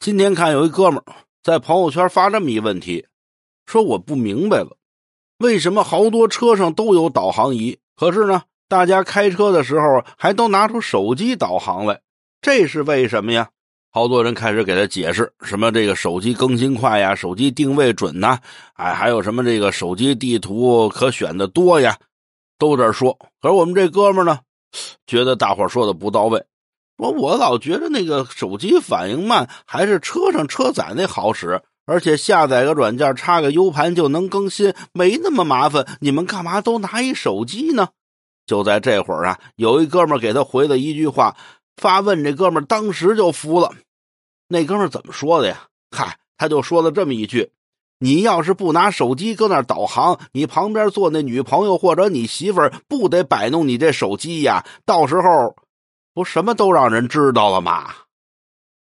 今天看有一哥们在朋友圈发这么一问题，说我不明白了，为什么好多车上都有导航仪，可是呢，大家开车的时候还都拿出手机导航来，这是为什么呀？好多人开始给他解释，什么这个手机更新快呀，手机定位准呐，哎，还有什么这个手机地图可选的多呀，都这说。可是我们这哥们呢，觉得大伙说的不到位。我，我老觉得那个手机反应慢，还是车上车载那好使，而且下载个软件，插个 U 盘就能更新，没那么麻烦。你们干嘛都拿一手机呢？就在这会儿啊，有一哥们给他回了一句话，发问，这哥们当时就服了。那哥们怎么说的呀？嗨，他就说了这么一句：“你要是不拿手机搁那导航，你旁边坐那女朋友或者你媳妇儿不得摆弄你这手机呀？到时候。”不什么都让人知道了吗？